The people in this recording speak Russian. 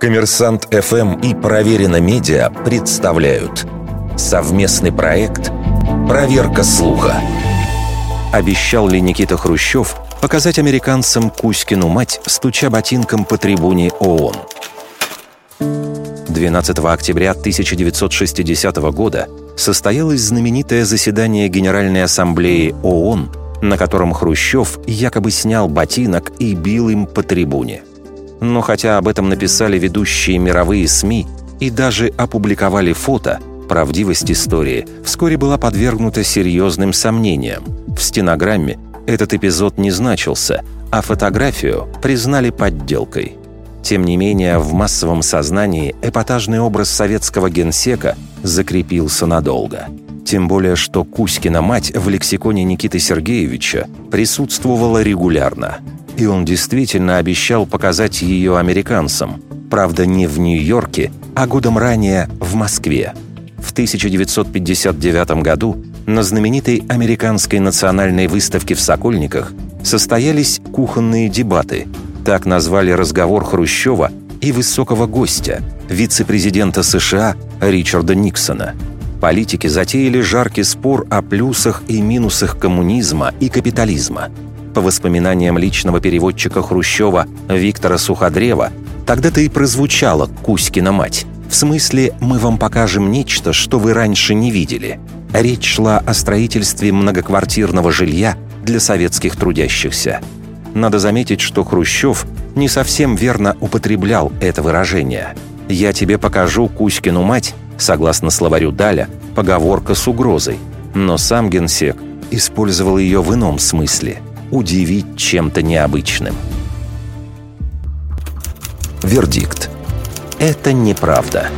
Коммерсант ФМ и Проверено Медиа представляют совместный проект «Проверка слуха». Обещал ли Никита Хрущев показать американцам Кузькину мать, стуча ботинком по трибуне ООН? 12 октября 1960 года состоялось знаменитое заседание Генеральной Ассамблеи ООН, на котором Хрущев якобы снял ботинок и бил им по трибуне. Но хотя об этом написали ведущие мировые СМИ и даже опубликовали фото, правдивость истории вскоре была подвергнута серьезным сомнениям. В стенограмме этот эпизод не значился, а фотографию признали подделкой. Тем не менее, в массовом сознании эпатажный образ советского генсека закрепился надолго. Тем более, что Кузькина мать в лексиконе Никиты Сергеевича присутствовала регулярно – и он действительно обещал показать ее американцам. Правда, не в Нью-Йорке, а годом ранее в Москве. В 1959 году на знаменитой американской национальной выставке в Сокольниках состоялись кухонные дебаты. Так назвали разговор Хрущева и высокого гостя, вице-президента США Ричарда Никсона. Политики затеяли жаркий спор о плюсах и минусах коммунизма и капитализма – по воспоминаниям личного переводчика Хрущева Виктора Суходрева, тогда-то и прозвучала Кузькина мать. В смысле, мы вам покажем нечто, что вы раньше не видели. Речь шла о строительстве многоквартирного жилья для советских трудящихся. Надо заметить, что Хрущев не совсем верно употреблял это выражение. «Я тебе покажу Кузькину мать», согласно словарю Даля, поговорка с угрозой. Но сам генсек использовал ее в ином смысле – удивить чем-то необычным. Вердикт. Это неправда.